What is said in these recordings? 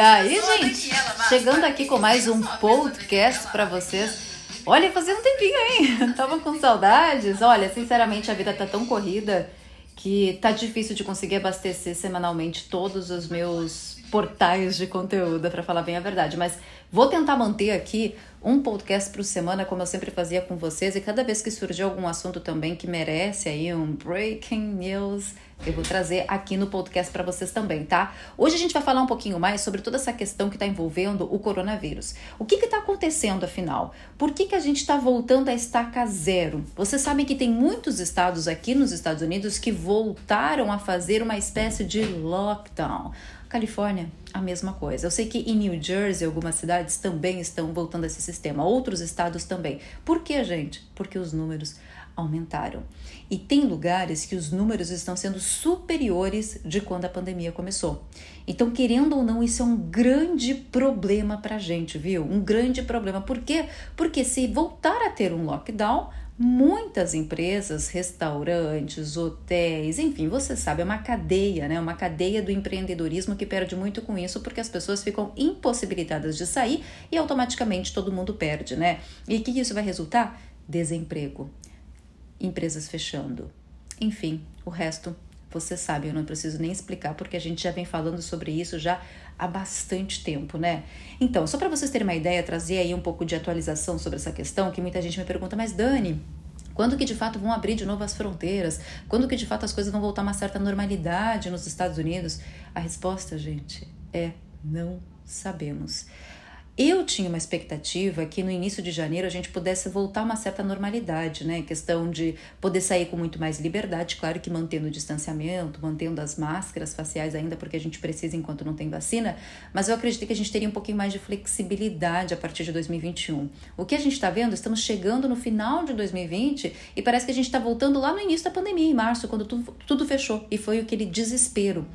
aí, gente? Chegando aqui com mais um podcast para vocês. Olha, fazia um tempinho, hein? Tava com saudades. Olha, sinceramente, a vida tá tão corrida que tá difícil de conseguir abastecer semanalmente todos os meus portais de conteúdo, para falar bem a verdade. Mas vou tentar manter aqui um podcast por semana, como eu sempre fazia com vocês, e cada vez que surgir algum assunto também que merece aí um breaking news, eu vou trazer aqui no podcast para vocês também, tá? Hoje a gente vai falar um pouquinho mais sobre toda essa questão que está envolvendo o coronavírus. O que está acontecendo afinal? Por que, que a gente está voltando a estaca zero? Vocês sabem que tem muitos estados aqui nos Estados Unidos que voltaram a fazer uma espécie de lockdown. Califórnia, a mesma coisa. Eu sei que em New Jersey, algumas cidades também estão voltando a esse sistema, outros estados também. Por que, gente? Porque os números aumentaram. E tem lugares que os números estão sendo superiores de quando a pandemia começou. Então, querendo ou não, isso é um grande problema para a gente, viu? Um grande problema. Por quê? Porque se voltar a ter um lockdown, muitas empresas, restaurantes, hotéis, enfim, você sabe, é uma cadeia, né? Uma cadeia do empreendedorismo que perde muito com isso, porque as pessoas ficam impossibilitadas de sair e automaticamente todo mundo perde, né? E o que isso vai resultar? Desemprego, empresas fechando. Enfim, o resto você sabe, eu não preciso nem explicar porque a gente já vem falando sobre isso já há bastante tempo, né? Então, só para vocês terem uma ideia, trazer aí um pouco de atualização sobre essa questão, que muita gente me pergunta, mas Dani, quando que de fato vão abrir de novo as fronteiras? Quando que de fato as coisas vão voltar a uma certa normalidade nos Estados Unidos? A resposta, gente, é não sabemos. Eu tinha uma expectativa que no início de janeiro a gente pudesse voltar a uma certa normalidade, né? Questão de poder sair com muito mais liberdade, claro que mantendo o distanciamento, mantendo as máscaras faciais ainda, porque a gente precisa enquanto não tem vacina, mas eu acreditei que a gente teria um pouquinho mais de flexibilidade a partir de 2021. O que a gente está vendo, estamos chegando no final de 2020 e parece que a gente está voltando lá no início da pandemia, em março, quando tudo, tudo fechou, e foi aquele desespero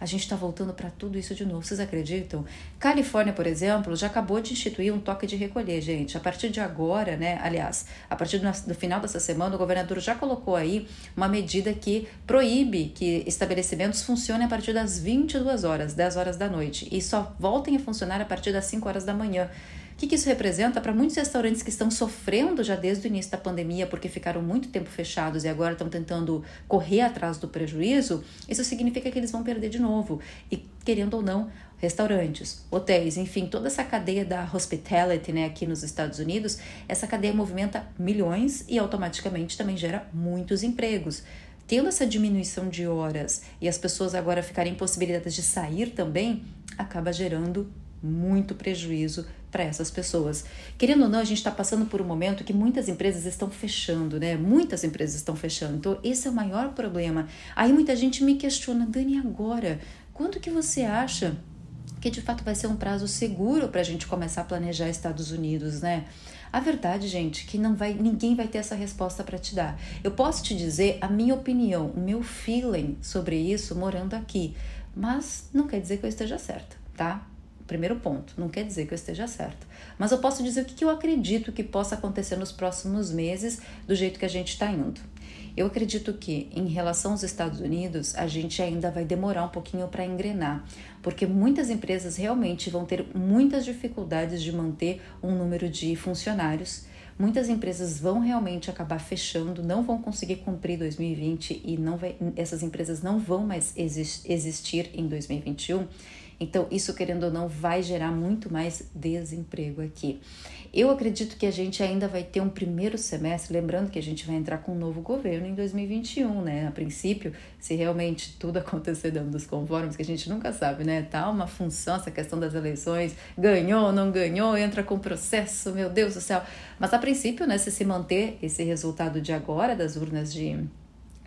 a gente está voltando para tudo isso de novo. Vocês acreditam? Califórnia, por exemplo, já acabou de instituir um toque de recolher, gente. A partir de agora, né? Aliás, a partir do, do final dessa semana, o governador já colocou aí uma medida que proíbe que estabelecimentos funcionem a partir das 22 horas, 10 horas da noite, e só voltem a funcionar a partir das 5 horas da manhã que, que isso representa para muitos restaurantes que estão sofrendo já desde o início da pandemia, porque ficaram muito tempo fechados e agora estão tentando correr atrás do prejuízo? Isso significa que eles vão perder de novo. E, querendo ou não, restaurantes, hotéis, enfim, toda essa cadeia da hospitality né, aqui nos Estados Unidos, essa cadeia movimenta milhões e automaticamente também gera muitos empregos. Tendo essa diminuição de horas e as pessoas agora ficarem impossibilitadas de sair também, acaba gerando muito prejuízo para essas pessoas. Querendo ou não, a gente está passando por um momento que muitas empresas estão fechando, né? Muitas empresas estão fechando. Então, esse é o maior problema. Aí muita gente me questiona, Dani, agora? Quando que você acha que de fato vai ser um prazo seguro para a gente começar a planejar Estados Unidos, né? A verdade, gente, que não vai, ninguém vai ter essa resposta para te dar. Eu posso te dizer a minha opinião, o meu feeling sobre isso morando aqui, mas não quer dizer que eu esteja certa, tá? Primeiro ponto, não quer dizer que eu esteja certa. Mas eu posso dizer o que eu acredito que possa acontecer nos próximos meses, do jeito que a gente está indo. Eu acredito que, em relação aos Estados Unidos, a gente ainda vai demorar um pouquinho para engrenar, porque muitas empresas realmente vão ter muitas dificuldades de manter um número de funcionários. Muitas empresas vão realmente acabar fechando, não vão conseguir cumprir 2020 e não vai, essas empresas não vão mais existir em 2021. Então, isso, querendo ou não, vai gerar muito mais desemprego aqui. Eu acredito que a gente ainda vai ter um primeiro semestre, lembrando que a gente vai entrar com um novo governo em 2021, né? A princípio, se realmente tudo acontecer dentro dos conformes, que a gente nunca sabe, né? Tá uma função essa questão das eleições, ganhou, não ganhou, entra com processo, meu Deus do céu. Mas a princípio, né, se se manter esse resultado de agora das urnas de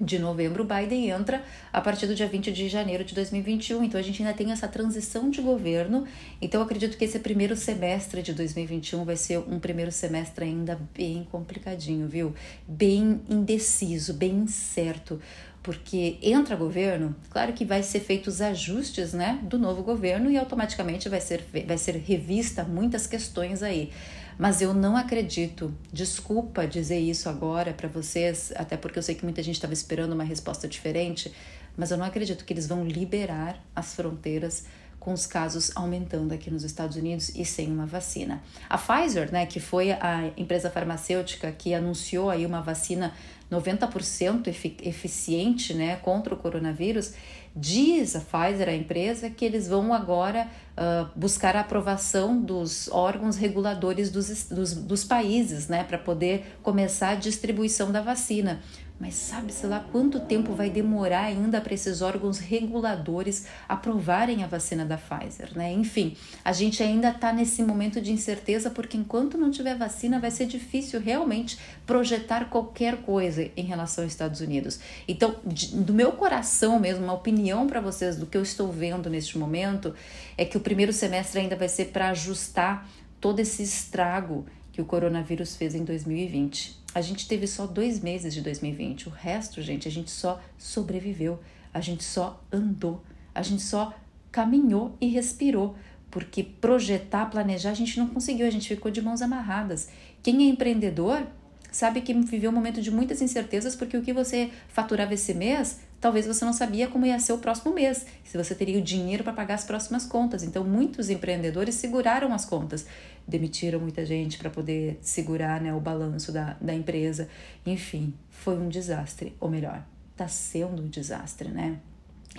de novembro, Biden entra a partir do dia 20 de janeiro de 2021. Então a gente ainda tem essa transição de governo. Então acredito que esse primeiro semestre de 2021 vai ser um primeiro semestre ainda bem complicadinho, viu? Bem indeciso, bem incerto. Porque entra governo, claro que vai ser feitos ajustes, né, do novo governo e automaticamente vai ser vai ser revista muitas questões aí. Mas eu não acredito, desculpa dizer isso agora para vocês, até porque eu sei que muita gente estava esperando uma resposta diferente, mas eu não acredito que eles vão liberar as fronteiras com os casos aumentando aqui nos Estados Unidos e sem uma vacina. A Pfizer, né, que foi a empresa farmacêutica que anunciou aí uma vacina 90% eficiente, né, contra o coronavírus, diz a Pfizer, a empresa, que eles vão agora uh, buscar a aprovação dos órgãos reguladores dos, dos, dos países, né, para poder começar a distribuição da vacina. Mas sabe-se lá quanto tempo vai demorar ainda para esses órgãos reguladores aprovarem a vacina da Pfizer, né? Enfim, a gente ainda está nesse momento de incerteza porque enquanto não tiver vacina vai ser difícil realmente projetar qualquer coisa em relação aos Estados Unidos. Então, do meu coração mesmo, uma opinião para vocês do que eu estou vendo neste momento é que o primeiro semestre ainda vai ser para ajustar todo esse estrago que o coronavírus fez em 2020. A gente teve só dois meses de 2020. O resto, gente, a gente só sobreviveu. A gente só andou. A gente só caminhou e respirou. Porque projetar, planejar, a gente não conseguiu. A gente ficou de mãos amarradas. Quem é empreendedor sabe que viveu um momento de muitas incertezas, porque o que você faturava esse mês talvez você não sabia como ia ser o próximo mês, se você teria o dinheiro para pagar as próximas contas. Então, muitos empreendedores seguraram as contas, demitiram muita gente para poder segurar né, o balanço da, da empresa. Enfim, foi um desastre, ou melhor, está sendo um desastre, né?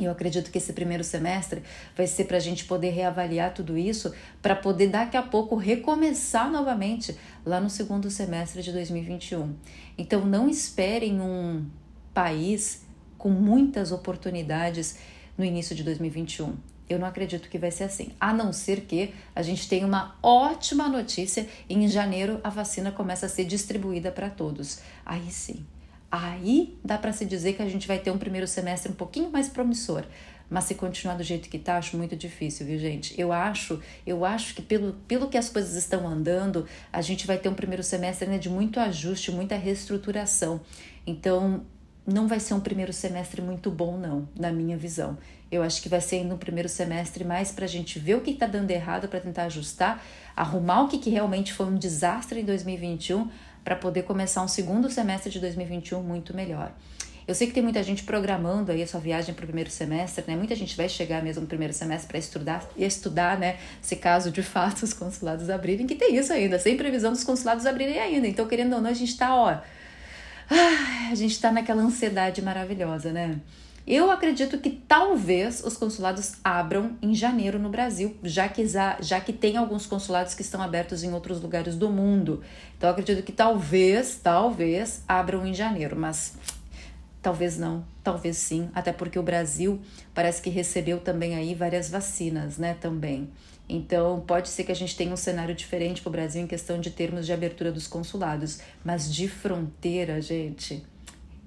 Eu acredito que esse primeiro semestre vai ser para a gente poder reavaliar tudo isso, para poder daqui a pouco recomeçar novamente lá no segundo semestre de 2021. Então, não esperem um país com muitas oportunidades no início de 2021. Eu não acredito que vai ser assim, a não ser que a gente tenha uma ótima notícia e em janeiro a vacina começa a ser distribuída para todos. Aí sim, aí dá para se dizer que a gente vai ter um primeiro semestre um pouquinho mais promissor. Mas se continuar do jeito que tá, acho muito difícil, viu, gente? Eu acho, eu acho que pelo, pelo que as coisas estão andando, a gente vai ter um primeiro semestre né, de muito ajuste, muita reestruturação. Então, não vai ser um primeiro semestre muito bom, não, na minha visão. Eu acho que vai ser ainda um primeiro semestre mais para a gente ver o que está dando errado para tentar ajustar, arrumar o que, que realmente foi um desastre em 2021 para poder começar um segundo semestre de 2021 muito melhor. Eu sei que tem muita gente programando aí a sua viagem para o primeiro semestre, né? Muita gente vai chegar mesmo no primeiro semestre para estudar, estudar, né? Se caso de fato os consulados abrirem, que tem isso ainda, sem previsão dos consulados abrirem ainda. Então, querendo ou não, a gente está, ó, a gente está naquela ansiedade maravilhosa, né? Eu acredito que talvez os consulados abram em janeiro no Brasil, já que, já que tem alguns consulados que estão abertos em outros lugares do mundo. Então, acredito que talvez, talvez abram em janeiro, mas talvez não, talvez sim, até porque o Brasil parece que recebeu também aí várias vacinas, né, também. Então, pode ser que a gente tenha um cenário diferente para o Brasil em questão de termos de abertura dos consulados, mas de fronteira, gente,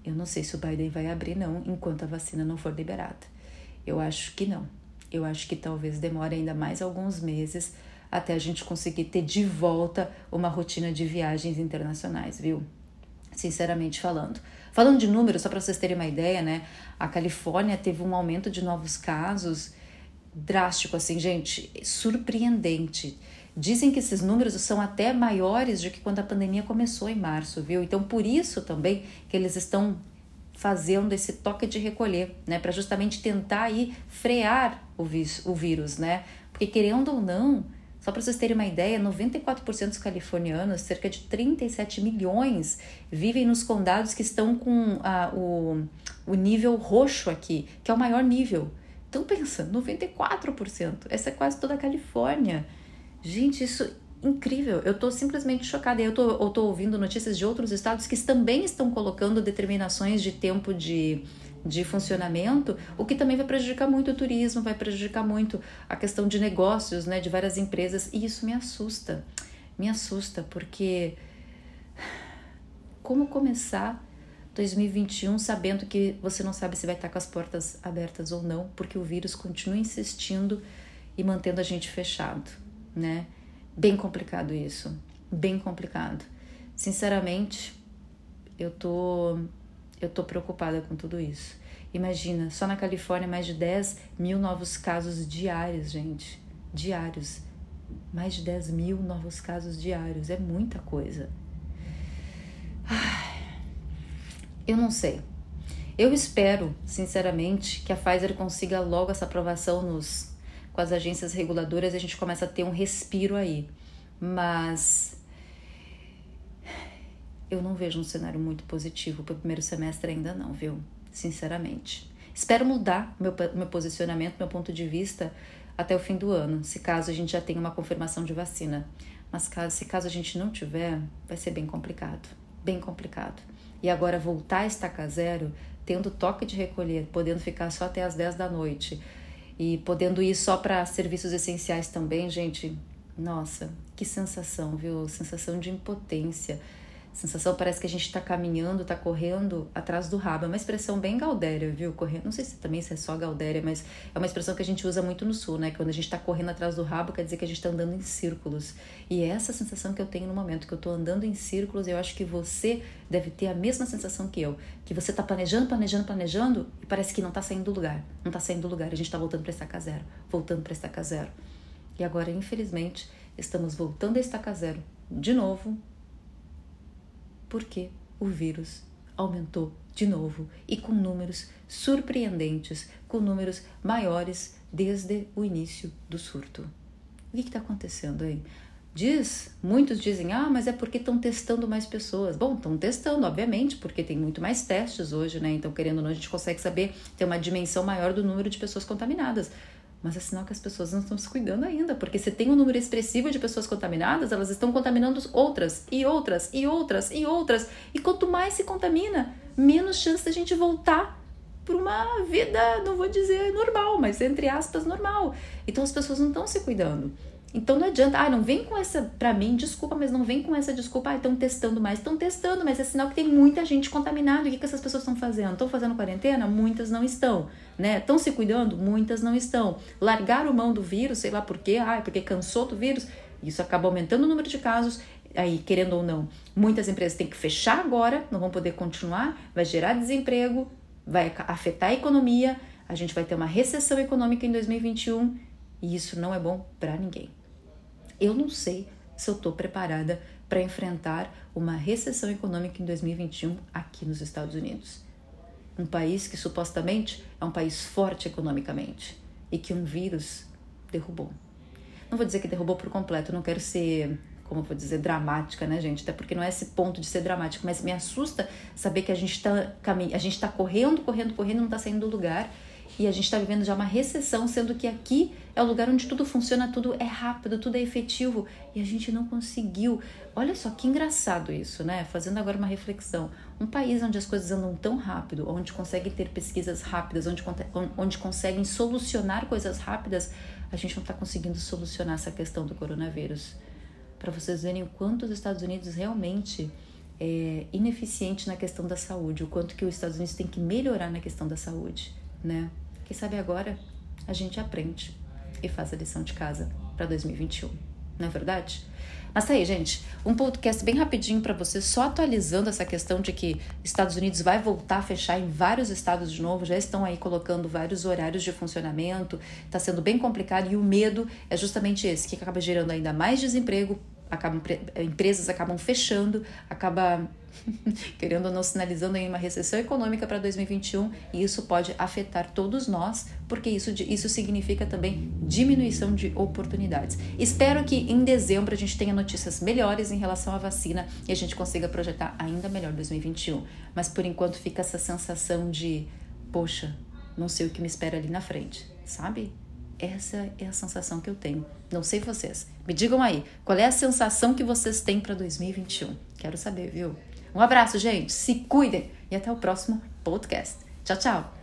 eu não sei se o Biden vai abrir, não, enquanto a vacina não for liberada. Eu acho que não. Eu acho que talvez demore ainda mais alguns meses até a gente conseguir ter de volta uma rotina de viagens internacionais, viu? Sinceramente falando. Falando de números, só para vocês terem uma ideia, né? A Califórnia teve um aumento de novos casos drástico, assim, gente, surpreendente. Dizem que esses números são até maiores do que quando a pandemia começou em março, viu? Então, por isso também que eles estão fazendo esse toque de recolher, né, para justamente tentar aí frear o, vírus, o vírus, né? Porque querendo ou não, só para vocês terem uma ideia, 94% dos californianos, cerca de 37 milhões, vivem nos condados que estão com a, o, o nível roxo aqui, que é o maior nível. Então pensa, 94%. Essa é quase toda a Califórnia. Gente, isso incrível. Eu tô simplesmente chocada. Eu tô ouvindo notícias de outros estados que também estão colocando determinações de tempo de, de funcionamento, o que também vai prejudicar muito o turismo, vai prejudicar muito a questão de negócios, né, de várias empresas, e isso me assusta. Me assusta porque como começar 2021 sabendo que você não sabe se vai estar com as portas abertas ou não, porque o vírus continua insistindo e mantendo a gente fechado, né? Bem complicado isso, bem complicado. Sinceramente, eu tô, eu tô preocupada com tudo isso. Imagina, só na Califórnia mais de 10 mil novos casos diários, gente. Diários. Mais de 10 mil novos casos diários. É muita coisa. Eu não sei. Eu espero, sinceramente, que a Pfizer consiga logo essa aprovação nos, com as agências reguladoras, a gente começa a ter um respiro aí. Mas eu não vejo um cenário muito positivo para o primeiro semestre ainda não, viu? Sinceramente. Espero mudar meu, meu posicionamento, meu ponto de vista até o fim do ano, se caso a gente já tenha uma confirmação de vacina. Mas caso, se caso a gente não tiver, vai ser bem complicado, bem complicado. E agora voltar a estaca zero, tendo toque de recolher, podendo ficar só até as 10 da noite e podendo ir só para serviços essenciais também, gente, nossa, que sensação, viu? Sensação de impotência sensação parece que a gente está caminhando, está correndo atrás do rabo. É uma expressão bem gaudéria, viu? Correndo, não sei se também se é só gaudéria, mas é uma expressão que a gente usa muito no sul, né? Quando a gente está correndo atrás do rabo, quer dizer que a gente está andando em círculos. E é essa sensação que eu tenho no momento, que eu estou andando em círculos, eu acho que você deve ter a mesma sensação que eu. Que você está planejando, planejando, planejando, e parece que não está saindo do lugar. Não está saindo do lugar. A gente está voltando para estaca zero, voltando para estaca zero. E agora, infelizmente, estamos voltando a estaca zero de novo, porque o vírus aumentou de novo e com números surpreendentes, com números maiores desde o início do surto. O que está acontecendo aí? Diz, muitos dizem, ah, mas é porque estão testando mais pessoas. Bom, estão testando, obviamente, porque tem muito mais testes hoje, né? Então, querendo ou não, a gente consegue saber, ter uma dimensão maior do número de pessoas contaminadas mas é sinal que as pessoas não estão se cuidando ainda, porque se tem um número expressivo de pessoas contaminadas, elas estão contaminando outras e outras e outras e outras. E quanto mais se contamina, menos chance da gente voltar para uma vida, não vou dizer normal, mas entre aspas normal. Então as pessoas não estão se cuidando. Então não adianta, ah, não vem com essa, para mim, desculpa, mas não vem com essa desculpa, ah, estão testando mais, estão testando, mas é sinal que tem muita gente contaminada. E o que, que essas pessoas estão fazendo? Estão fazendo quarentena? Muitas não estão, né? Estão se cuidando? Muitas não estão. Largaram mão do vírus, sei lá por quê, ah, é porque cansou do vírus. Isso acaba aumentando o número de casos, aí, querendo ou não, muitas empresas têm que fechar agora, não vão poder continuar, vai gerar desemprego, vai afetar a economia, a gente vai ter uma recessão econômica em 2021 e isso não é bom para ninguém. Eu não sei se eu estou preparada para enfrentar uma recessão econômica em 2021 aqui nos Estados Unidos. Um país que supostamente é um país forte economicamente e que um vírus derrubou. Não vou dizer que derrubou por completo, não quero ser, como vou dizer, dramática, né, gente? Até porque não é esse ponto de ser dramático, mas me assusta saber que a gente está a gente está correndo, correndo, correndo, não está saindo do lugar e a gente está vivendo já uma recessão, sendo que aqui é o lugar onde tudo funciona, tudo é rápido, tudo é efetivo e a gente não conseguiu. Olha só que engraçado isso, né? Fazendo agora uma reflexão. Um país onde as coisas andam tão rápido, onde conseguem ter pesquisas rápidas, onde, onde conseguem solucionar coisas rápidas, a gente não está conseguindo solucionar essa questão do coronavírus. Para vocês verem o quanto os Estados Unidos realmente é ineficiente na questão da saúde, o quanto que os Estados Unidos tem que melhorar na questão da saúde, né? Quem sabe agora a gente aprende e faz a lição de casa para 2021, não é verdade? Mas tá aí, gente, um podcast bem rapidinho para você, só atualizando essa questão de que Estados Unidos vai voltar a fechar em vários estados de novo, já estão aí colocando vários horários de funcionamento, tá sendo bem complicado e o medo é justamente esse, que acaba gerando ainda mais desemprego, acabam, empresas acabam fechando, acaba querendo ou não sinalizando aí uma recessão econômica para 2021 e isso pode afetar todos nós, porque isso, isso significa também diminuição de oportunidades. Espero que em dezembro a gente tenha notícias melhores em relação à vacina e a gente consiga projetar ainda melhor 2021. Mas por enquanto fica essa sensação de, poxa, não sei o que me espera ali na frente, sabe? Essa é a sensação que eu tenho. Não sei vocês. Me digam aí, qual é a sensação que vocês têm para 2021? Quero saber, viu? Um abraço, gente. Se cuidem e até o próximo podcast. Tchau, tchau.